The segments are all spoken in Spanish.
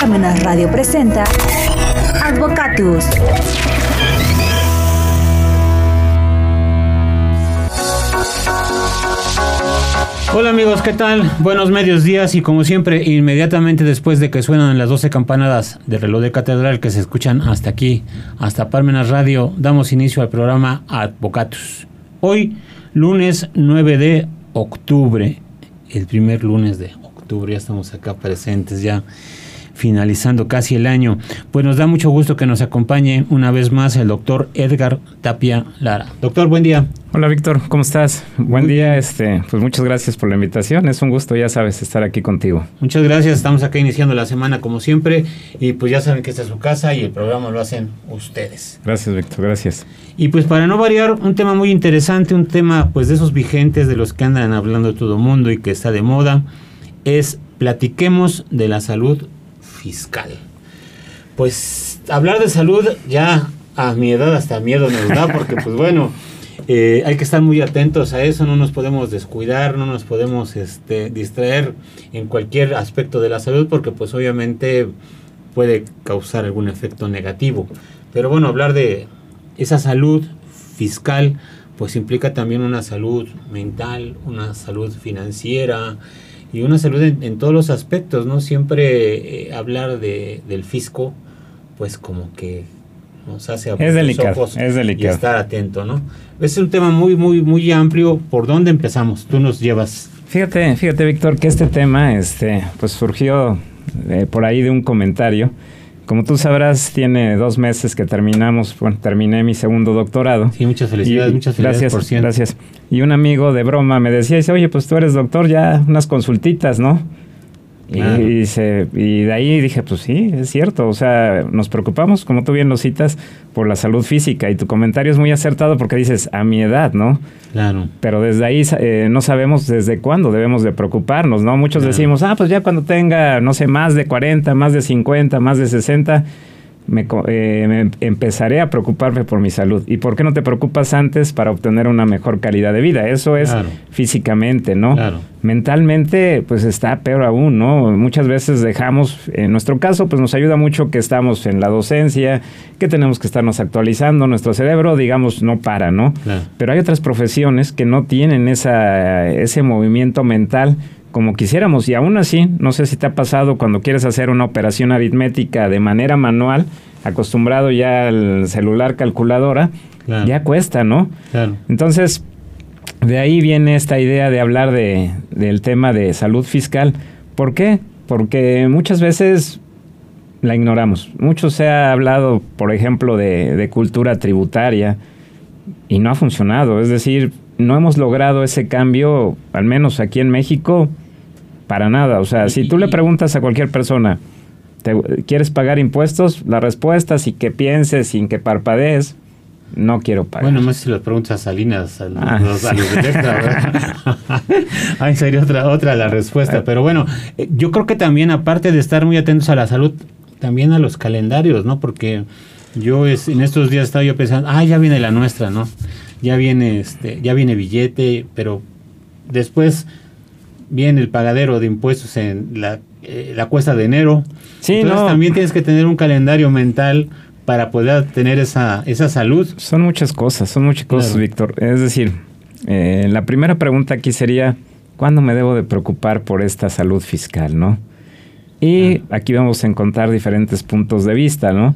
Parmenas Radio presenta Advocatus. Hola amigos, ¿qué tal? Buenos medios días y como siempre, inmediatamente después de que suenan las 12 campanadas del reloj de catedral que se escuchan hasta aquí, hasta Parmenas Radio, damos inicio al programa Advocatus. Hoy, lunes 9 de octubre, el primer lunes de octubre, ya estamos acá presentes ya finalizando casi el año. Pues nos da mucho gusto que nos acompañe una vez más el doctor Edgar Tapia Lara. Doctor, buen día. Hola Víctor, ¿cómo estás? Buen día, este, pues muchas gracias por la invitación. Es un gusto, ya sabes, estar aquí contigo. Muchas gracias, estamos acá iniciando la semana como siempre y pues ya saben que esta es su casa y el programa lo hacen ustedes. Gracias Víctor, gracias. Y pues para no variar, un tema muy interesante, un tema pues de esos vigentes de los que andan hablando todo el mundo y que está de moda, es platiquemos de la salud fiscal. Pues hablar de salud ya a mi edad hasta miedo nos da porque pues bueno, eh, hay que estar muy atentos a eso, no nos podemos descuidar, no nos podemos este, distraer en cualquier aspecto de la salud porque pues obviamente puede causar algún efecto negativo. Pero bueno, hablar de esa salud fiscal pues implica también una salud mental, una salud financiera, y una salud en, todos los aspectos, ¿no? Siempre eh, hablar de, del fisco, pues como que nos hace abrir es delicado, ojos es delicado. y estar atento, ¿no? Es un tema muy, muy, muy amplio. ¿Por dónde empezamos? Tú nos llevas. Fíjate, fíjate, Víctor, que este tema, este, pues surgió eh, por ahí de un comentario como tú sabrás, tiene dos meses que terminamos, bueno, terminé mi segundo doctorado. Sí, muchas felicidades, muchas felicidades gracias, Gracias. Y un amigo de broma me decía, dice, oye, pues tú eres doctor, ya unas consultitas, ¿no? Y, y, de ahí dije, pues sí, es cierto. O sea, nos preocupamos, como tú bien lo citas, por la salud física. Y tu comentario es muy acertado porque dices, a mi edad, ¿no? Claro. Pero desde ahí eh, no sabemos desde cuándo debemos de preocuparnos, ¿no? Muchos decimos, ah, pues ya cuando tenga, no sé, más de 40, más de 50, más de 60 eh, me, empezaré a preocuparme por mi salud. ¿Y por qué no te preocupas antes para obtener una mejor calidad de vida? Eso es físicamente, ¿no? Mentalmente, pues está peor aún, ¿no? Muchas veces dejamos, en nuestro caso, pues nos ayuda mucho que estamos en la docencia, que tenemos que estarnos actualizando, nuestro cerebro, digamos, no para, ¿no? Pero hay otras profesiones que no tienen esa, ese movimiento mental como quisiéramos. Y aún así, no sé si te ha pasado cuando quieres hacer una operación aritmética de manera manual, acostumbrado ya al celular calculadora, ya cuesta, ¿no? Claro. Entonces, de ahí viene esta idea de hablar de, del tema de salud fiscal. ¿Por qué? Porque muchas veces la ignoramos. Mucho se ha hablado, por ejemplo, de, de cultura tributaria y no ha funcionado. Es decir, no hemos logrado ese cambio, al menos aquí en México, para nada. O sea, si tú le preguntas a cualquier persona, ¿quieres pagar impuestos? La respuesta, sin que pienses, sin que parpadees, no quiero pagar. Bueno, más si lo preguntas a Salinas, a los, ah, Ahí sería otra, otra la respuesta. Pero bueno, eh, yo creo que también, aparte de estar muy atentos a la salud, también a los calendarios, ¿no? Porque yo es, en estos días estaba yo pensando, ah, ya viene la nuestra, ¿no? Ya viene, este, ya viene billete, pero después viene el pagadero de impuestos en la, eh, la cuesta de enero. Sí, Entonces también tienes que tener un calendario mental para poder tener esa, esa salud. Son muchas cosas, son muchas cosas, Víctor. Es decir, eh, la primera pregunta aquí sería, ¿cuándo me debo de preocupar por esta salud fiscal, no? Y aquí vamos a encontrar diferentes puntos de vista, ¿no?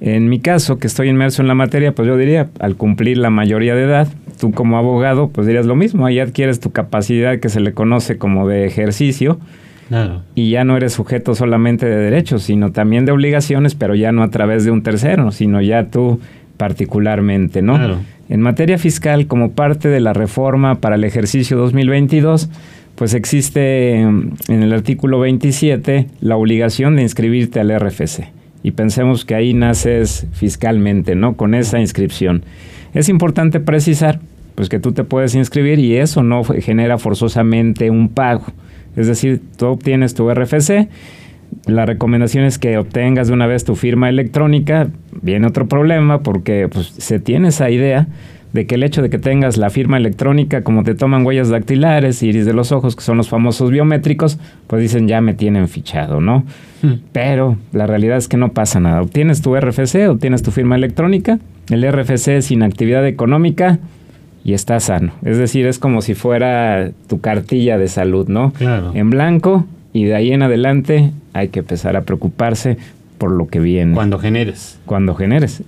En mi caso, que estoy inmerso en la materia, pues yo diría, al cumplir la mayoría de edad, tú como abogado, pues dirías lo mismo, ahí adquieres tu capacidad que se le conoce como de ejercicio. Y ya no eres sujeto solamente de derechos, sino también de obligaciones, pero ya no a través de un tercero, sino ya tú particularmente, ¿no? En materia fiscal, como parte de la reforma para el ejercicio 2022, pues existe en el artículo 27 la obligación de inscribirte al RFC. Y pensemos que ahí naces fiscalmente, ¿no? Con esa inscripción. Es importante precisar, pues que tú te puedes inscribir y eso no genera forzosamente un pago. Es decir, tú obtienes tu RFC, la recomendación es que obtengas de una vez tu firma electrónica. Viene otro problema porque pues, se tiene esa idea de que el hecho de que tengas la firma electrónica, como te toman huellas dactilares, iris de los ojos, que son los famosos biométricos, pues dicen ya me tienen fichado, ¿no? Hmm. Pero la realidad es que no pasa nada. Obtienes tu RFC, obtienes tu firma electrónica, el RFC es inactividad económica y está sano. Es decir, es como si fuera tu cartilla de salud, ¿no? Claro. En blanco y de ahí en adelante hay que empezar a preocuparse por lo que viene. Cuando generes. Cuando generes.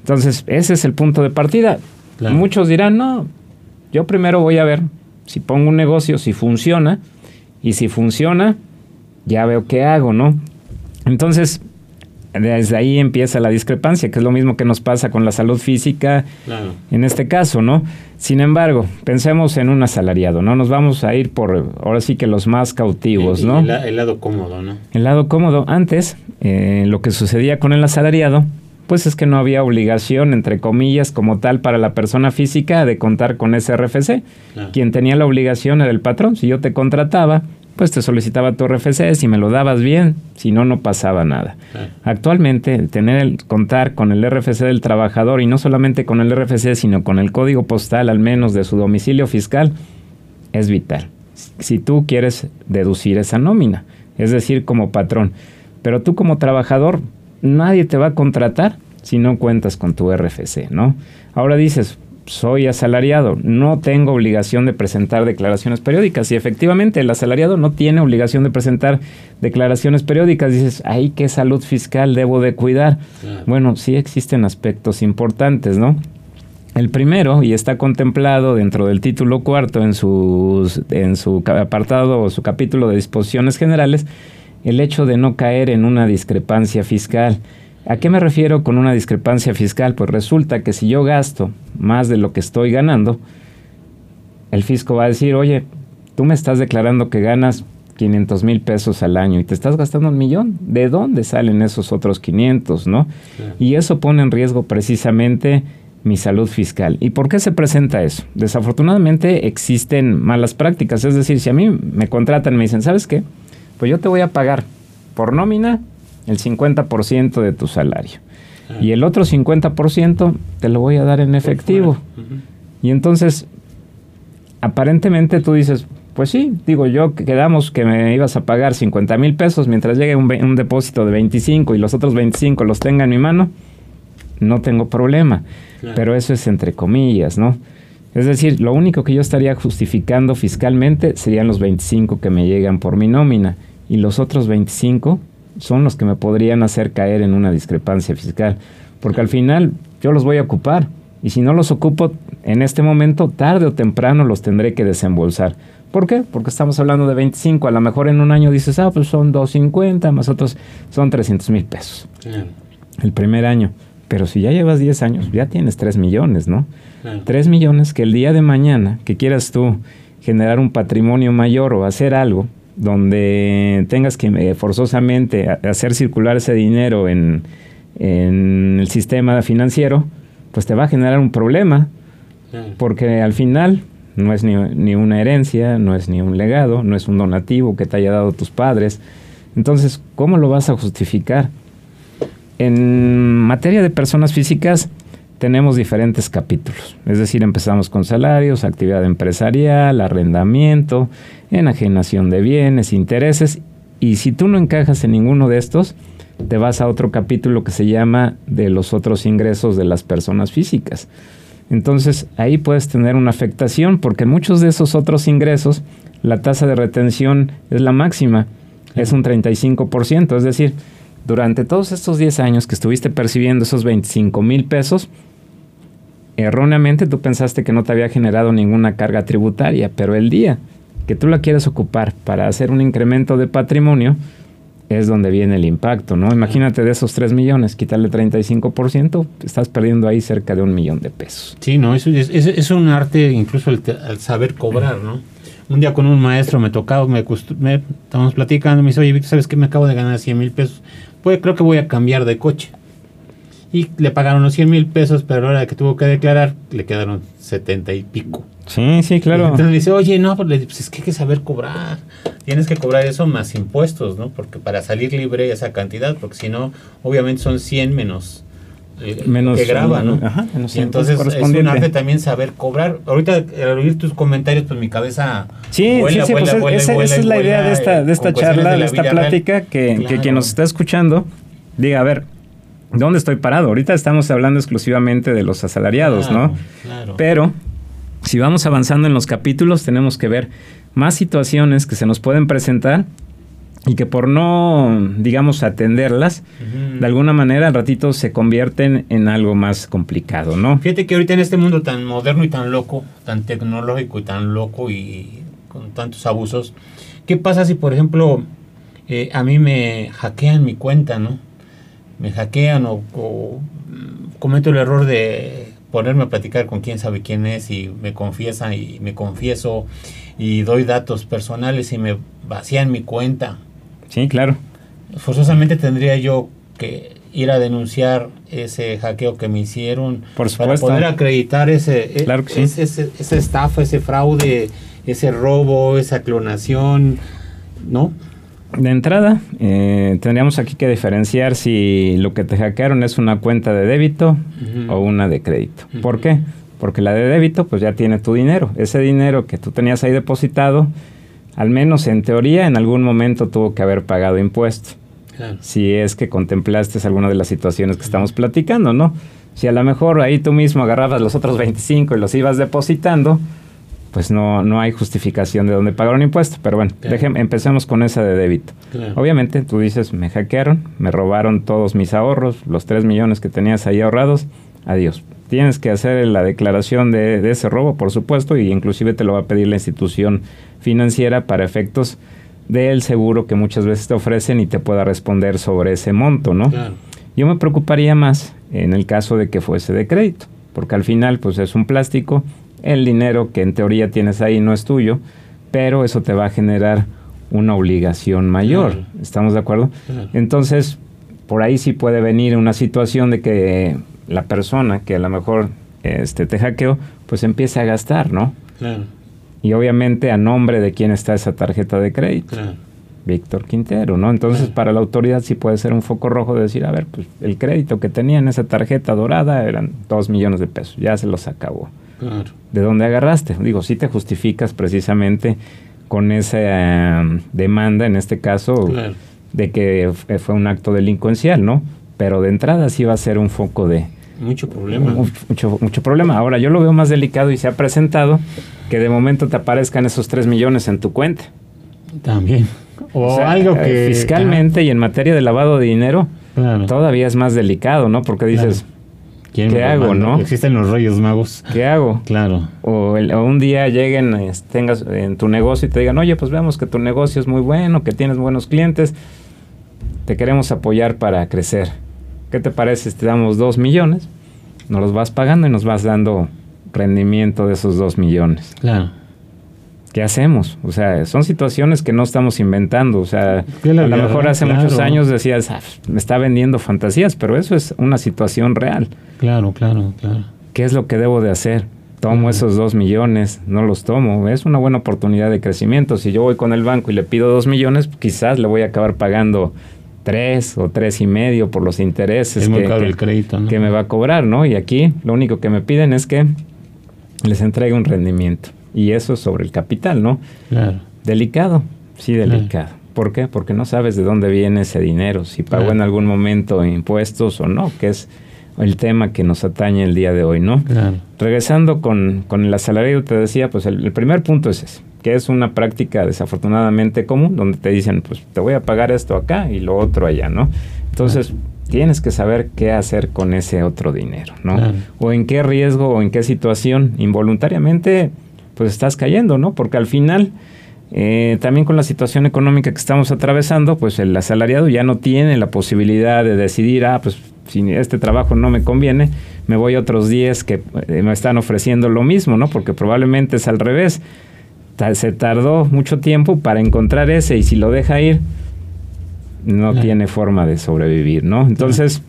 Entonces, ese es el punto de partida. Muchos dirán, no, yo primero voy a ver si pongo un negocio, si funciona, y si funciona, ya veo qué hago, ¿no? Entonces, desde ahí empieza la discrepancia, que es lo mismo que nos pasa con la salud física en este caso, ¿no? Sin embargo, pensemos en un asalariado, ¿no? Nos vamos a ir por, ahora sí que los más cautivos, ¿no? El, lado cómodo, ¿no? El lado cómodo. Antes, eh, lo que sucedía con el asalariado, pues es que no había obligación, entre comillas, como tal, para la persona física de contar con ese RFC. Quien tenía la obligación era el patrón. Si yo te contrataba, pues te solicitaba tu RFC, si me lo dabas bien, si no, no pasaba nada. Actualmente, tener el, contar con el RFC del trabajador y no solamente con el RFC, sino con el código postal al menos de su domicilio fiscal, es vital. Si tú quieres deducir esa nómina, es decir, como patrón. Pero tú como trabajador, nadie te va a contratar si no cuentas con tu RFC, ¿no? Ahora dices, soy asalariado, no tengo obligación de presentar declaraciones periódicas. Y efectivamente, el asalariado no tiene obligación de presentar declaraciones periódicas. Dices, ay, ¿qué salud fiscal debo de cuidar? Bueno, sí existen aspectos importantes, ¿no? El primero, y está contemplado dentro del título cuarto en, sus, en su apartado o su capítulo de disposiciones generales, el hecho de no caer en una discrepancia fiscal. ¿A qué me refiero con una discrepancia fiscal? Pues resulta que si yo gasto más de lo que estoy ganando, el fisco va a decir, oye, tú me estás declarando que ganas 500 mil pesos al año y te estás gastando un millón. ¿De dónde salen esos otros 500, no? Y eso pone en riesgo precisamente mi salud fiscal. ¿Y por qué se presenta eso? Desafortunadamente existen malas prácticas. Es decir, si a mí me contratan y me dicen, ¿sabes qué? Pues yo te voy a pagar por nómina el 50% de tu salario. Ah. Y el otro 50% te lo voy a dar en efectivo. Y entonces, aparentemente tú dices, pues sí, digo yo, quedamos que me ibas a pagar 50 mil pesos mientras llegue un, depósito de 25 y los otros 25 los tenga en mi mano, no tengo problema. Pero eso es entre comillas, ¿no? Es decir, lo único que yo estaría justificando fiscalmente serían los 25 que me llegan por mi nómina y los otros 25 son los que me podrían hacer caer en una discrepancia fiscal. Porque al final yo los voy a ocupar y si no los ocupo en este momento, tarde o temprano los tendré que desembolsar. ¿Por qué? Porque estamos hablando de 25. A lo mejor en un año dices, ah, pues son 250, más otros son 300 mil pesos. El primer año. Pero si ya llevas 10 años, ya tienes 3 millones, ¿no? 3 millones que el día de mañana que quieras tú generar un patrimonio mayor o hacer algo, donde tengas que eh, forzosamente hacer circular ese dinero en, el sistema financiero, pues te va a generar un problema, porque al final no es ni, ni, una herencia, no es ni un legado, no es un donativo que te haya dado tus padres. Entonces, ¿cómo lo vas a justificar? En materia de personas físicas, tenemos diferentes capítulos. Es decir, empezamos con salarios, actividad empresarial, arrendamiento, enajenación de bienes, intereses. Y si tú no encajas en ninguno de estos, te vas a otro capítulo que se llama de los otros ingresos de las personas físicas. Entonces ahí puedes tener una afectación porque muchos de esos otros ingresos la tasa de retención es la máxima, es un 35%. Es decir, durante todos estos 10 años que estuviste percibiendo esos 25 mil pesos, erróneamente tú pensaste que no te había generado ninguna carga tributaria, pero el día que tú la quieres ocupar para hacer un incremento de patrimonio, es donde viene el impacto, ¿no? Imagínate de esos 3 millones, quitarle 35%, estás perdiendo ahí cerca de un millón de pesos. Sí, no, eso es, es, un arte, incluso el, saber cobrar, ¿no? Un día con un maestro me tocaba, me, me estábamos platicando, me dice, oye, ¿sabes qué? Me acabo de ganar 100 mil pesos. Pues creo que voy a cambiar de coche y le pagaron los 100 mil pesos, pero a la hora que tuvo que declarar, le quedaron 70 y pico. Sí, sí, claro. entonces le dice, oye, no, pues, pues, es que hay que saber cobrar. Tienes que cobrar eso más impuestos, ¿no? Porque para salir libre esa cantidad, porque si no, obviamente son 100 menos eh, menos, que graba, ¿no? Ajá, y entonces es un arte también saber cobrar. Ahorita al oír tus comentarios, pues mi cabeza Sí, sí, sí, pues esa, es la idea de esta, de esta charla, de, esta plática, que, que quien nos está escuchando diga, a ver, ¿dónde estoy parado? Ahorita estamos hablando exclusivamente de los asalariados, ¿no? Claro. Pero si vamos avanzando en los capítulos, tenemos que ver más situaciones que se nos pueden presentar y que por no, digamos, atenderlas, de alguna manera al ratito se convierten en algo más complicado, ¿no? Fíjate que ahorita en este mundo tan moderno y tan loco, tan tecnológico y tan loco y con tantos abusos, ¿qué pasa si, por ejemplo, eh, a mí me hackean mi cuenta, ¿no? Me hackean o, o cometo el error de ponerme a platicar con quién sabe quién es y me confiesa y me confieso y doy datos personales y me vacían mi cuenta Sí, claro. Forzosamente tendría yo que ir a denunciar ese hackeo que me hicieron Por para poder acreditar ese, claro ese, esa estafa, ese fraude, ese robo, esa clonación, ¿no? De entrada, eh, tendríamos aquí que diferenciar si lo que te hackearon es una cuenta de débito o una de crédito. ¿Por qué? Porque la de débito pues ya tiene tu dinero. Ese dinero que tú tenías ahí depositado, al menos en teoría, en algún momento tuvo que haber pagado impuestos. Si es que contemplaste alguna de las situaciones que estamos platicando, ¿no? Si a lo mejor ahí tú mismo agarrabas los otros 25 y los ibas depositando, pues no, no hay justificación de dónde pagaron impuestos. Pero bueno, empecemos con esa de débito. Obviamente tú dices, me hackearon, me robaron todos mis ahorros, los 3 millones que tenías ahí ahorrados, adiós. Tienes que hacer la declaración de, de ese robo, por supuesto, y inclusive te lo va a pedir la institución financiera para efectos del seguro que muchas veces te ofrecen y te pueda responder sobre ese monto, ¿no? Yo me preocuparía más en el caso de que fuese de crédito, porque al final pues es un plástico, el dinero que en teoría tienes ahí no es tuyo, pero eso te va a generar una obligación mayor, ¿estamos de acuerdo? Entonces, por ahí sí puede venir una situación de que la persona que a lo mejor este, te hackeó, pues empiece a gastar, ¿no? Claro. Y obviamente a nombre de quién está esa tarjeta de crédito. Víctor Quintero, ¿no? Entonces para la autoridad sí puede ser un foco rojo de decir, a ver, pues el crédito que tenía en esa tarjeta dorada eran dos millones de pesos, ya se los acabó. ¿De dónde agarraste? Digo, si te justificas precisamente con esa eh, demanda, en este caso, de que fue un acto delincuencial, ¿no? Pero de entrada sí va a ser un foco de, mucho problema. Mucho, mucho problema. Ahora, yo lo veo más delicado y se ha presentado que de momento te aparezcan esos 3 millones en tu cuenta. También. O, algo eh, que... Fiscalmente y en materia de lavado de dinero, todavía es más delicado, ¿no? Porque dices... ¿Qué hago, no? Existen los reyes magos. ¿Qué hago? Claro. O, un día lleguen, tengas en tu negocio y te digan, oye, pues vemos que tu negocio es muy bueno, que tienes buenos clientes, te queremos apoyar para crecer. ¿Qué te parece si te damos dos millones? Nos los vas pagando y nos vas dando rendimiento de esos dos millones. Claro. ¿Qué hacemos? O sea, son situaciones que no estamos inventando. O sea, a lo mejor hace muchos años decías, ah, me está vendiendo fantasías, pero eso es una situación real. Claro, claro, claro. ¿Qué es lo que debo de hacer? Tomo esos dos millones, no los tomo. Es una buena oportunidad de crecimiento. Si yo voy con el banco y le pido dos millones, quizás le voy a acabar pagando tres o tres y medio por los intereses que, el crédito, que me va a cobrar, ¿no? Y aquí lo único que me piden es que les entregue un rendimiento. Y eso es sobre el capital, ¿no? Claro. Delicado, sí, delicado. ¿Por qué? Porque no sabes de dónde viene ese dinero, si pagó en algún momento impuestos o no, que es el tema que nos atañe el día de hoy, ¿no? Claro. Regresando con, con el asalariado, te decía, pues el, el primer punto es ese que es una práctica desafortunadamente común, donde te dicen, pues te voy a pagar esto acá y lo otro allá, ¿no? Entonces, tienes que saber qué hacer con ese otro dinero, ¿no? O en qué riesgo o en qué situación involuntariamente, pues estás cayendo, ¿no? Porque al final... Eh, también con la situación económica que estamos atravesando, pues el asalariado ya no tiene la posibilidad de decidir, ah, pues si este trabajo no me conviene, me voy a otros 10 que eh, me están ofreciendo lo mismo, ¿no? Porque probablemente es al revés se tardó mucho tiempo para encontrar ese y si lo deja ir, no tiene forma de sobrevivir, ¿no? Entonces,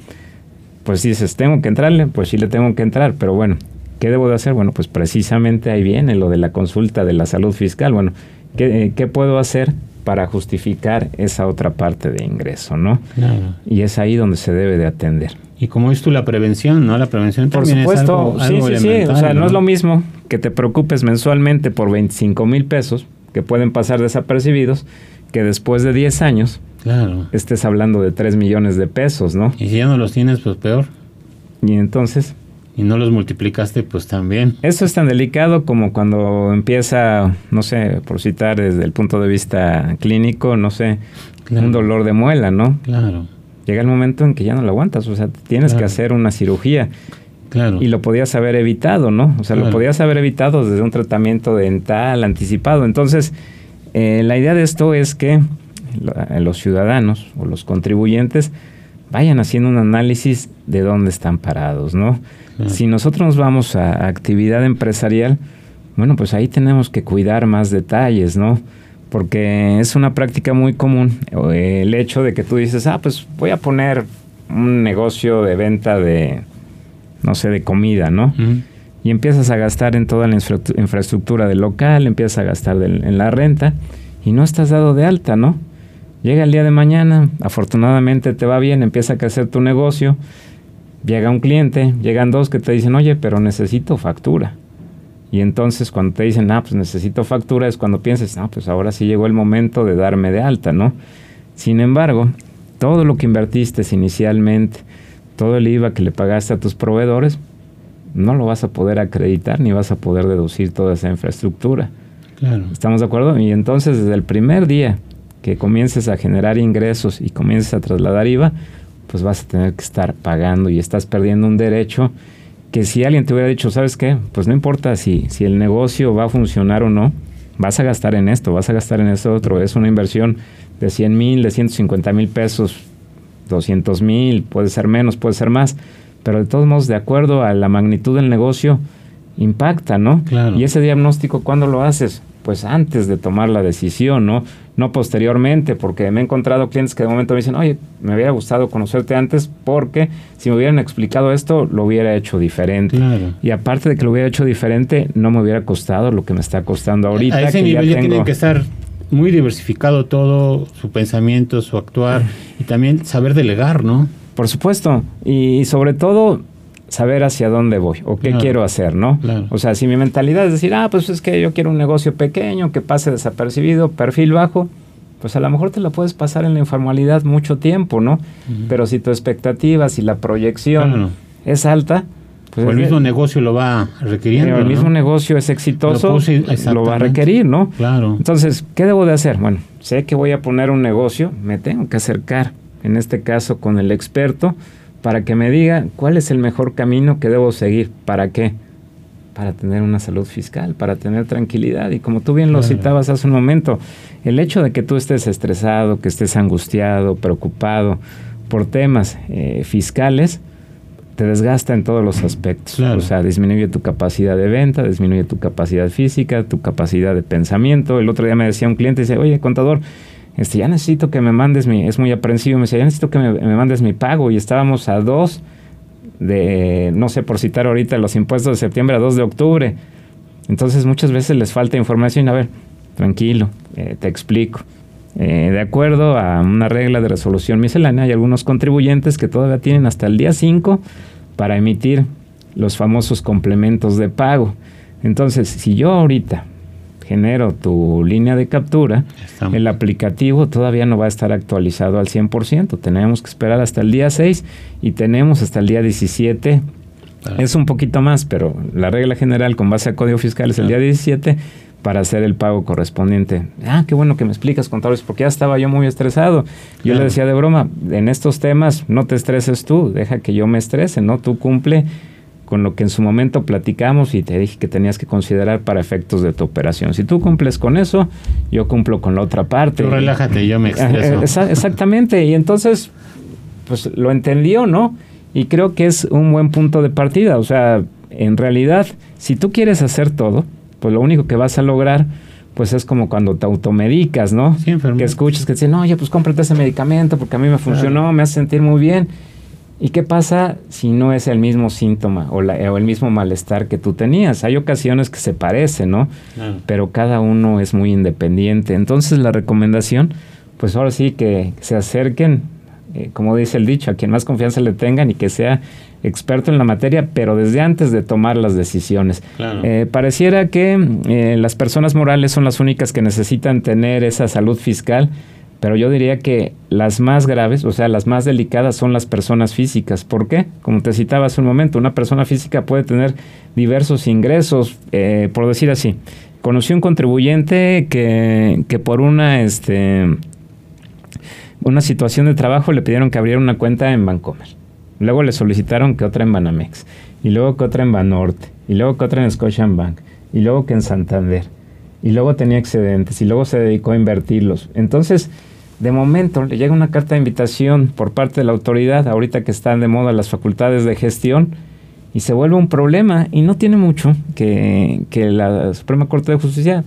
pues dices, tengo que entrarle, pues sí le tengo que entrar, pero bueno, ¿qué debo de hacer? Bueno, pues precisamente ahí viene lo de la consulta de la salud fiscal. Bueno, ¿qué, qué puedo hacer para justificar esa otra parte de ingreso, ¿no? Claro. Y es ahí donde se debe de atender. Y como es tú la prevención, ¿no? La prevención Por también supuesto, es algo, sí, algo sí, sí. O sea, no es lo mismo que te preocupes mensualmente por 25 mil pesos que pueden pasar desapercibidos que después de 10 años Claro. estés hablando de 3 millones de pesos, ¿no? Y si ya no los tienes, pues peor. Y entonces, Y no los multiplicaste, pues también. eso es tan delicado como cuando empieza, no sé, por citar desde el punto de vista clínico, no sé, Claro. un dolor de muela, ¿no? Claro, Llega el momento en que ya no lo aguantas, o sea, tienes que hacer una cirugía. claro. Y lo podías haber evitado, ¿no? O sea, lo podías haber evitado desde un tratamiento dental anticipado. Entonces, eh, la idea de esto es que lo- los ciudadanos o los contribuyentes vayan haciendo un análisis de dónde están parados, ¿no? Si nosotros nos vamos a actividad empresarial, bueno, pues ahí tenemos que cuidar más detalles, ¿no? Porque es una práctica muy común eh, el hecho de que tú dices, ah, pues voy a poner un negocio de venta de, no sé, de comida, ¿no? Y empiezas a gastar en toda la infra- infraestructura del local, empiezas a gastar del- en la renta y no estás dado de alta, ¿no? Llega el día de mañana, afortunadamente te va bien, empieza a crecer tu negocio, llega un cliente, llegan dos que te dicen, oye, pero necesito factura. Y entonces cuando te dicen, ah, pues necesito factura, es cuando piensas, ah, pues ahora sí llegó el momento de darme de alta, ¿no? Sin embargo, todo lo que invertiste inicialmente, todo el IVA que le pagaste a tus proveedores, no lo vas a poder acreditar ni vas a poder deducir toda esa infraestructura. Claro. ¿Estamos de acuerdo? Y entonces desde el primer día que comiences a generar ingresos y comiences a trasladar IVA, pues vas a tener que estar pagando y estás perdiendo un derecho que si alguien te hubiera dicho, ¿sabes qué? Pues no importa si, si el negocio va a funcionar o no, vas a gastar en esto, vas a gastar en esto otro. Es una inversión de 100 mil, de 150 mil pesos, 200 mil, puede ser menos, puede ser más, pero de todos modos, de acuerdo a la magnitud del negocio, impacta, ¿no? Claro. Y ese diagnóstico, ¿cuándo lo haces? Pues antes de tomar la decisión, ¿no? No posteriormente, porque me he encontrado clientes que de momento me dicen, oye, me hubiera gustado conocerte antes porque si me hubieran explicado esto, lo hubiera hecho diferente. Claro. Y aparte de que lo hubiera hecho diferente, no me hubiera costado lo que me está costando ahorita. a ese que nivel ya, tengo- tiene que estar muy diversificado todo, su pensamiento, su actuar y también saber delegar, ¿no? Por supuesto. Y sobre todo, saber hacia dónde voy o qué Claro. quiero hacer, ¿no? Claro. O sea, si mi mentalidad es decir, ah, pues es que yo quiero un negocio pequeño, que pase desapercibido, perfil bajo, pues a lo mejor te la puedes pasar en la informalidad mucho tiempo, ¿no? Pero si tu expectativa, si la proyección Claro. es alta, pues O el mismo negocio lo va requiriendo. el ¿no? mismo negocio es exitoso, Lo puse- lo va a requerir, ¿no? Claro. Entonces, ¿qué debo de hacer? Bueno, sé que voy a poner un negocio, me tengo que acercar, en este caso con el experto, para que me diga cuál es el mejor camino que debo seguir. ¿Para qué? Para tener una salud fiscal, para tener tranquilidad. Y como tú bien lo Claro. citabas hace un momento, el hecho de que tú estés estresado, que estés angustiado, preocupado por temas eh, fiscales, te desgasta en todos los aspectos. Claro. O sea, disminuye tu capacidad de venta, disminuye tu capacidad física, tu capacidad de pensamiento. El otro día me decía un cliente, dice, oye, contador, este, ya necesito que me mandes mi, es muy aprensivo, me decía, ya necesito que me, mandes mi pago y estábamos a dos de, no sé, por citar ahorita los impuestos de septiembre a 2 de octubre. Entonces muchas veces les falta información. A ver, tranquilo, eh, te explico. Eh, de acuerdo a una regla de resolución miscelánea, hay algunos contribuyentes que todavía tienen hasta el día 5 para emitir los famosos complementos de pago. Entonces, si yo ahorita genero tu línea de captura, Estamos. el aplicativo todavía no va a estar actualizado al 100%. Tenemos que esperar hasta el día 6 y tenemos hasta el día 17 Para- es un poquito más, pero la regla general con base a código fiscal es el día 17 para hacer el pago correspondiente. Ah, qué bueno que me explicas, contadores, porque ya estaba yo muy estresado. Yo Claro. le decía de broma, en estos temas no te estreses tú, deja que yo me estrese, ¿no? Tú cumple con lo que en su momento platicamos y te dije que tenías que considerar para efectos de tu operación. Si tú cumples con eso, yo cumplo con la otra parte. Tú relájate, yo me exa- exactamente, y entonces, pues lo entendió, ¿no? Y creo que es un buen punto de partida. O sea, en realidad, si tú quieres hacer todo, pues lo único que vas a lograr, pues es como cuando te automedicas, ¿no? Sí. Que escuchas que te dicen, oye, pues cómprate ese medicamento porque a mí me funcionó, me hace sentir muy bien. ¿Y qué pasa si no es el mismo síntoma o, el mismo malestar que tú tenías? Hay ocasiones que se parecen, ¿no? Pero cada uno es muy independiente. Entonces la recomendación, pues ahora sí que se acerquen, eh, como dice el dicho, a quien más confianza le tengan y que sea experto en la materia, pero desde antes de tomar las decisiones. Eh, pareciera que eh, las personas morales son las únicas que necesitan tener esa salud fiscal pero yo diría que las más graves, o sea, las más delicadas son las personas físicas. ¿Por qué? Como te citaba hace un momento, una persona física puede tener diversos ingresos, eh, por decir así. Conocí un contribuyente que, que por una, este, una situación de trabajo le pidieron que abriera una cuenta en Bancomer. Luego le solicitaron que otra en Banamex. Y luego que otra en Banorte. Y luego que otra en Scotiabank. Y luego que en Santander. Y luego tenía excedentes. Y luego se dedicó a invertirlos. Entonces, de momento le llega una carta de invitación por parte de la autoridad, ahorita que están de moda las facultades de gestión, y se vuelve un problema. Y no tiene mucho que, la Suprema Corte de Justicia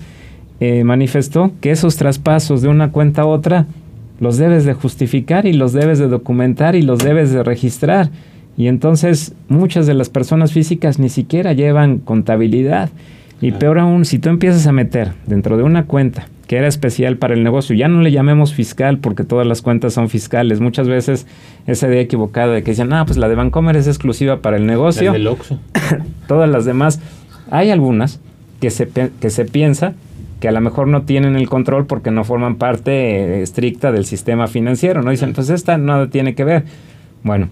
eh, manifestó que esos traspasos de una cuenta a otra los debes de justificar y los debes de documentar y los debes de registrar. Y entonces muchas de las personas físicas ni siquiera llevan contabilidad. Y peor aún, si tú empiezas a meter dentro de una cuenta que era especial para el negocio. Ya no le llamemos fiscal porque todas las cuentas son fiscales. Muchas veces esa idea equivocada de que dicen, ah, pues la de Bancomer es exclusiva para el negocio. del Oxxo. todas las demás. Hay algunas que se, que se piensa que a lo mejor no tienen el control porque no forman parte eh, estricta del sistema financiero. No dicen, pues esta nada tiene que ver. Bueno,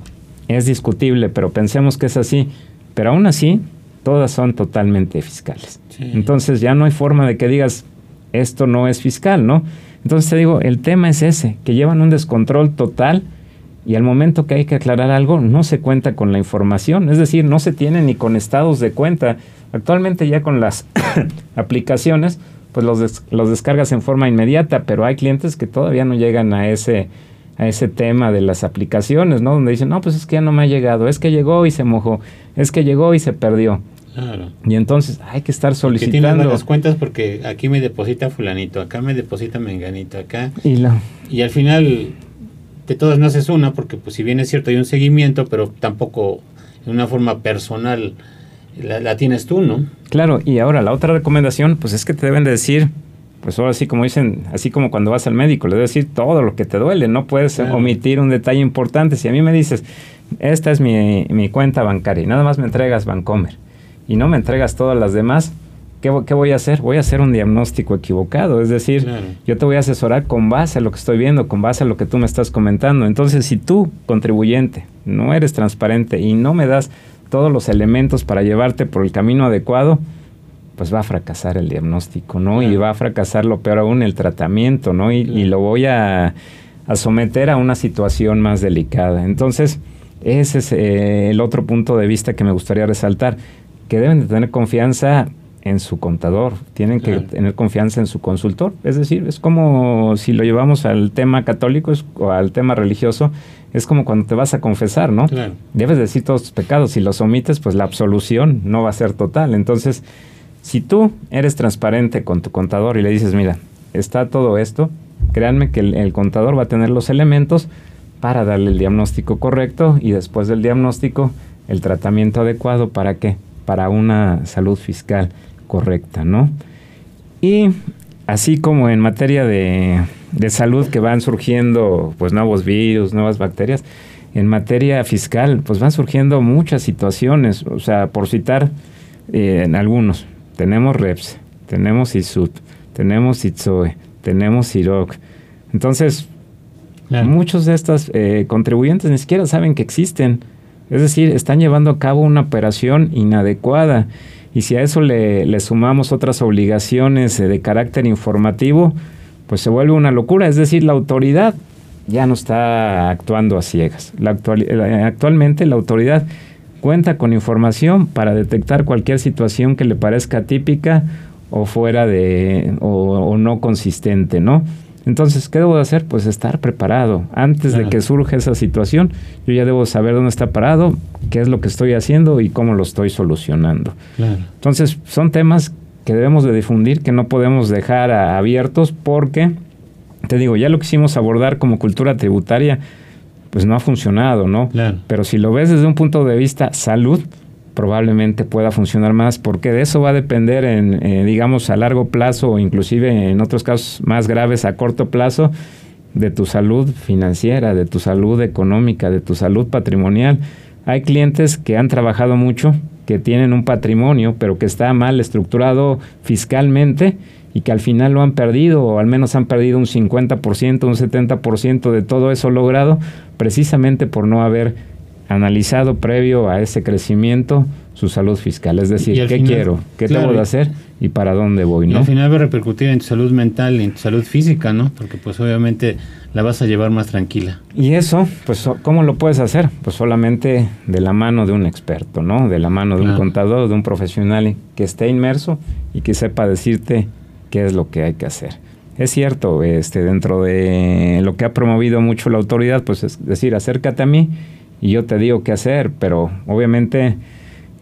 es discutible, pero pensemos que es así. Pero aún así, todas son totalmente fiscales. Entonces ya no hay forma de que digas, esto no es fiscal, ¿no? Entonces te digo, el tema es ese, que llevan un descontrol total y al momento que hay que aclarar algo no se cuenta con la información, es decir, no se tiene ni con estados de cuenta. Actualmente ya con las aplicaciones, pues los, los descargas en forma inmediata, pero hay clientes que todavía no llegan a ese, a ese tema de las aplicaciones, ¿no? Donde dicen, no, pues es que ya no me ha llegado, es que llegó y se mojó, es que llegó y se perdió. Y entonces hay que estar solicitando. las cuentas porque aquí me deposita fulanito, acá me deposita menganito, acá. Y, y al final de todas no haces una porque pues si bien es cierto hay un seguimiento, pero tampoco en una forma personal la, tienes tú, ¿no? Claro, y ahora la otra recomendación pues es que te deben de decir, pues ahora sí como dicen, así como cuando vas al médico, le debes decir todo lo que te duele, no puedes omitir un detalle importante. Si a mí me dices, esta es mi, mi cuenta bancaria y nada más me entregas Bancomer y no me entregas todas las demás, ¿qué, voy a hacer? Voy a hacer un diagnóstico equivocado. Es decir, yo te voy a asesorar con base a lo que estoy viendo, con base a lo que tú me estás comentando. Entonces, si tú, contribuyente, no eres transparente y no me das todos los elementos para llevarte por el camino adecuado, pues va a fracasar el diagnóstico, ¿no? Y va a fracasar lo peor aún el tratamiento, ¿no? Y, lo voy a, someter a una situación más delicada. Entonces, ese es eh, el otro punto de vista que me gustaría resaltar que deben de tener confianza en su contador, tienen que tener confianza en su consultor. Es decir, es como si lo llevamos al tema católico o al tema religioso, es como cuando te vas a confesar, ¿no? Debes decir todos tus pecados. Si los omites, pues la absolución no va a ser total. Entonces, si tú eres transparente con tu contador y le dices, mira, está todo esto, créanme que el contador va a tener los elementos para darle el diagnóstico correcto y después del diagnóstico el tratamiento adecuado para qué? Para una salud fiscal correcta, ¿no? Y así como en materia de, salud que van surgiendo pues nuevos virus, nuevas bacterias, en materia fiscal pues van surgiendo muchas situaciones, o sea, por citar eh, en algunos, tenemos REPS, tenemos ISUT, tenemos ITSOE, tenemos IROC. Entonces, muchos de estos eh, contribuyentes ni siquiera saben que existen es decir, están llevando a cabo una operación inadecuada. Y si a eso le, sumamos otras obligaciones eh, de carácter informativo, pues se vuelve una locura. Es decir, la autoridad ya no está actuando a ciegas. La actualmente la autoridad cuenta con información para detectar cualquier situación que le parezca típica o fuera de o no consistente, ¿no? Entonces, ¿qué debo de hacer? Pues estar preparado. Antes de que surja esa situación, yo ya debo saber dónde está parado, qué es lo que estoy haciendo y cómo lo estoy solucionando. Entonces, son temas que debemos de difundir, que no podemos dejar abiertos porque, te digo, ya lo quisimos abordar como cultura tributaria, pues no ha funcionado, ¿no? Claro. Pero si lo ves desde un punto de vista salud, probablemente pueda funcionar más, porque de eso va a depender en, eh, digamos, a largo plazo o inclusive en otros casos más graves a corto plazo, de tu salud financiera, de tu salud económica, de tu salud patrimonial. Hay clientes que han trabajado mucho, que tienen un patrimonio, pero que está mal estructurado fiscalmente y que al final lo han perdido, o al menos han perdido un 50%, un 70% de todo eso logrado, precisamente por no haber analizado previo a ese crecimiento su salud fiscal. Es decir, ¿qué quiero? ¿Qué tengo de hacer? ¿Y para dónde voy? ¿no? Y al final va a repercutir en tu salud mental y en tu salud física, ¿no? Porque pues obviamente la vas a llevar más tranquila. Y eso, pues, ¿cómo lo puedes hacer? Pues solamente de la mano de un experto, ¿no? De la mano de un contador, de un profesional que esté inmerso y que sepa decirte qué es lo que hay que hacer. Es cierto, este, dentro de lo que ha promovido mucho la autoridad, pues es decir, acércate a mí y yo te digo qué hacer, pero obviamente,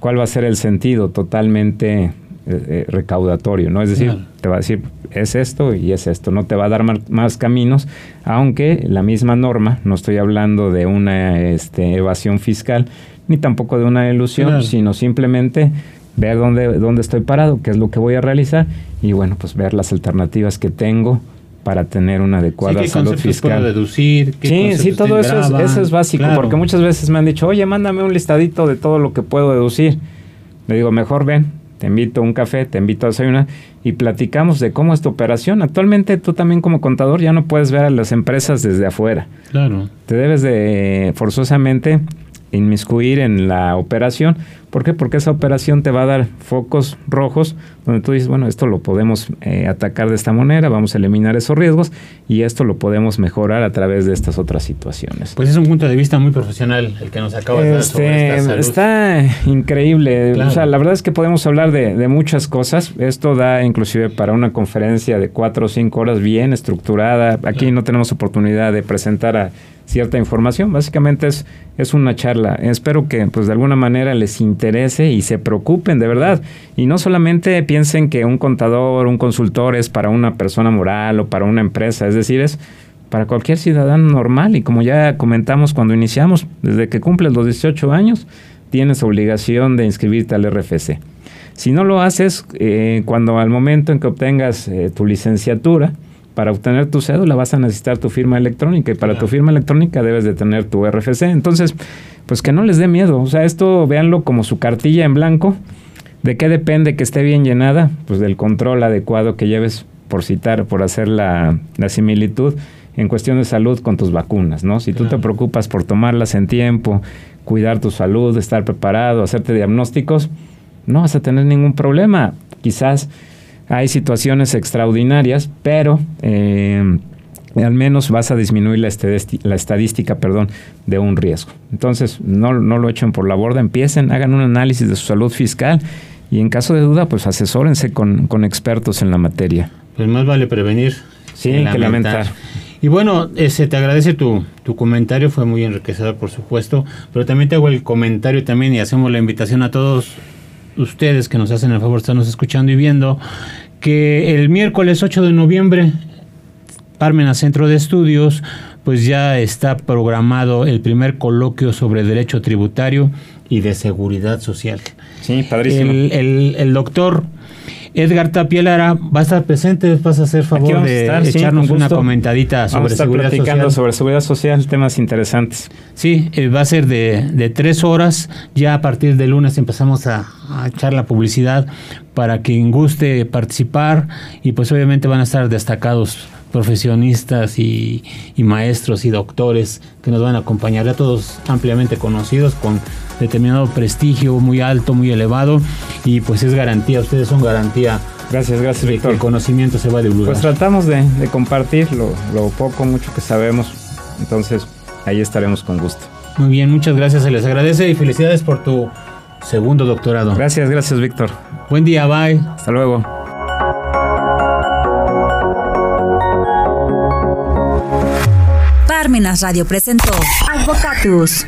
¿cuál va a ser el sentido totalmente eh, eh, recaudatorio? ¿no? Es decir, te va a decir, es esto y es esto, no te va a dar más, caminos, aunque la misma norma, no estoy hablando de una este, evasión fiscal, ni tampoco de una ilusión, sino simplemente ver dónde, dónde estoy parado, qué es lo que voy a realizar y bueno, pues ver las alternativas que tengo para tener una adecuada salud fiscal. deducir? sí, sí, todo eso es, eso es básico, porque muchas veces me han dicho, oye, mándame un listadito de todo lo que puedo deducir. Le digo, mejor ven, te invito a un café, te invito a desayunar y platicamos de cómo es tu operación. Actualmente tú también como contador ya no puedes ver a las empresas desde afuera. Claro. Te debes de forzosamente inmiscuir en la operación. ¿Por qué? Porque esa operación te va a dar focos rojos donde tú dices, bueno, esto lo podemos eh, atacar de esta manera, vamos a eliminar esos riesgos y esto lo podemos mejorar a través de estas otras situaciones. Pues es un punto de vista muy profesional el que nos acaba de dar sobre este, Está increíble. O sea, la verdad es que podemos hablar de, de muchas cosas. Esto da inclusive para una conferencia de cuatro o cinco horas bien estructurada. Aquí no tenemos oportunidad de presentar a cierta información. Básicamente es, es una charla. Espero que pues de alguna manera les interese y se preocupen de verdad. Y no solamente piensen que un contador, un consultor es para una persona moral o para una empresa, es decir, es para cualquier ciudadano normal. Y como ya comentamos cuando iniciamos, desde que cumples los 18 años, tienes obligación de inscribirte al RFC. Si no lo haces, eh, cuando al momento en que obtengas eh, tu licenciatura, para obtener tu cédula vas a necesitar tu firma electrónica y para tu firma electrónica debes de tener tu RFC. Entonces, pues que no les dé miedo. O sea, esto véanlo como su cartilla en blanco. ¿De qué depende que esté bien llenada? Pues del control adecuado que lleves por citar, por hacer la, similitud en cuestión de salud con tus vacunas, ¿no? Si tú te preocupas por tomarlas en tiempo, cuidar tu salud, estar preparado, hacerte diagnósticos, no vas a tener ningún problema. Quizás hay situaciones extraordinarias, pero eh, al menos vas a disminuir la, la, estadística perdón, de un riesgo. Entonces, no, no lo echen por la borda, empiecen, hagan un análisis de su salud fiscal y en caso de duda, pues asesórense con, con expertos en la materia. Pues más vale prevenir sí, que lamentar. Y bueno, ese, te agradece tu, tu comentario, fue muy enriquecedor por supuesto, pero también te hago el comentario también y hacemos la invitación a todos ustedes que nos hacen el favor de estarnos escuchando y viendo, que el miércoles 8 de noviembre, Parmena Centro de Estudios, pues ya está programado el primer coloquio sobre derecho tributario y de seguridad social. Sí, padrísimo. El, el, el doctor Edgar Tapielara va a estar presente, vas a hacer favor de echarnos una comentadita sobre seguridad social. sobre seguridad social, temas interesantes. Sí, eh, va a ser de, tres horas, ya a partir de lunes empezamos a, a, echar la publicidad para quien guste participar y pues obviamente van a estar destacados profesionistas y, maestros y doctores que nos van a acompañar, ya todos ampliamente conocidos con determinado prestigio muy alto, muy elevado y pues es garantía, ustedes son garantía. Gracias, gracias Víctor. El conocimiento se va a divulgar. Pues tratamos de, compartir lo, lo poco, mucho que sabemos, entonces ahí estaremos con gusto. Muy bien, muchas gracias, se les agradece y felicidades por tu segundo doctorado. Gracias, gracias Víctor. Buen día, bye. Hasta luego. Parmenas Radio presentó Advocatus.